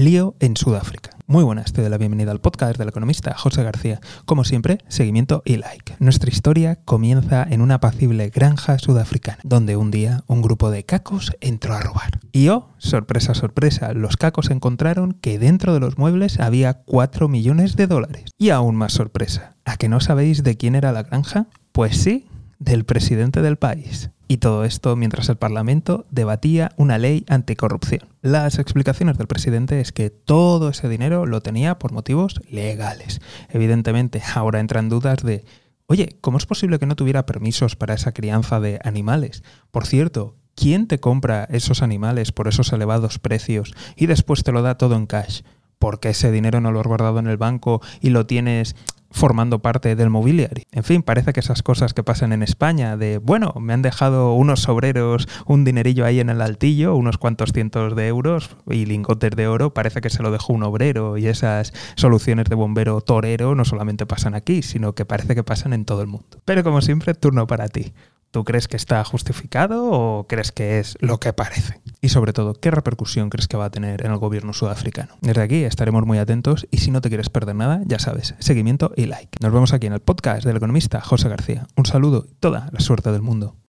Lío en Sudáfrica. Muy buenas, te doy la bienvenida al podcast del economista José García. Como siempre, seguimiento y like. Nuestra historia comienza en una apacible granja sudafricana, donde un día un grupo de cacos entró a robar. Y oh, sorpresa, sorpresa, los cacos encontraron que dentro de los muebles había 4 millones de dólares. Y aún más sorpresa, ¿a que no sabéis de quién era la granja? Pues sí, del presidente del país. Y todo esto mientras el Parlamento debatía una ley anticorrupción. Las explicaciones del presidente es que todo ese dinero lo tenía por motivos legales. Evidentemente, ahora entran dudas de, oye, ¿cómo es posible que no tuviera permisos para esa crianza de animales? Por cierto, ¿quién te compra esos animales por esos elevados precios y después te lo da todo en cash? porque ese dinero no lo has guardado en el banco y lo tienes formando parte del mobiliario. En fin, parece que esas cosas que pasan en España de, bueno, me han dejado unos obreros un dinerillo ahí en el altillo, unos cuantos cientos de euros y lingotes de oro, parece que se lo dejó un obrero y esas soluciones de bombero torero no solamente pasan aquí, sino que parece que pasan en todo el mundo. Pero como siempre, turno para ti. ¿Tú crees que está justificado o crees que es lo que parece? Y sobre todo, ¿qué repercusión crees que va a tener en el gobierno sudafricano? Desde aquí estaremos muy atentos y si no te quieres perder nada, ya sabes, seguimiento y like. Nos vemos aquí en el podcast del economista José García. Un saludo y toda la suerte del mundo.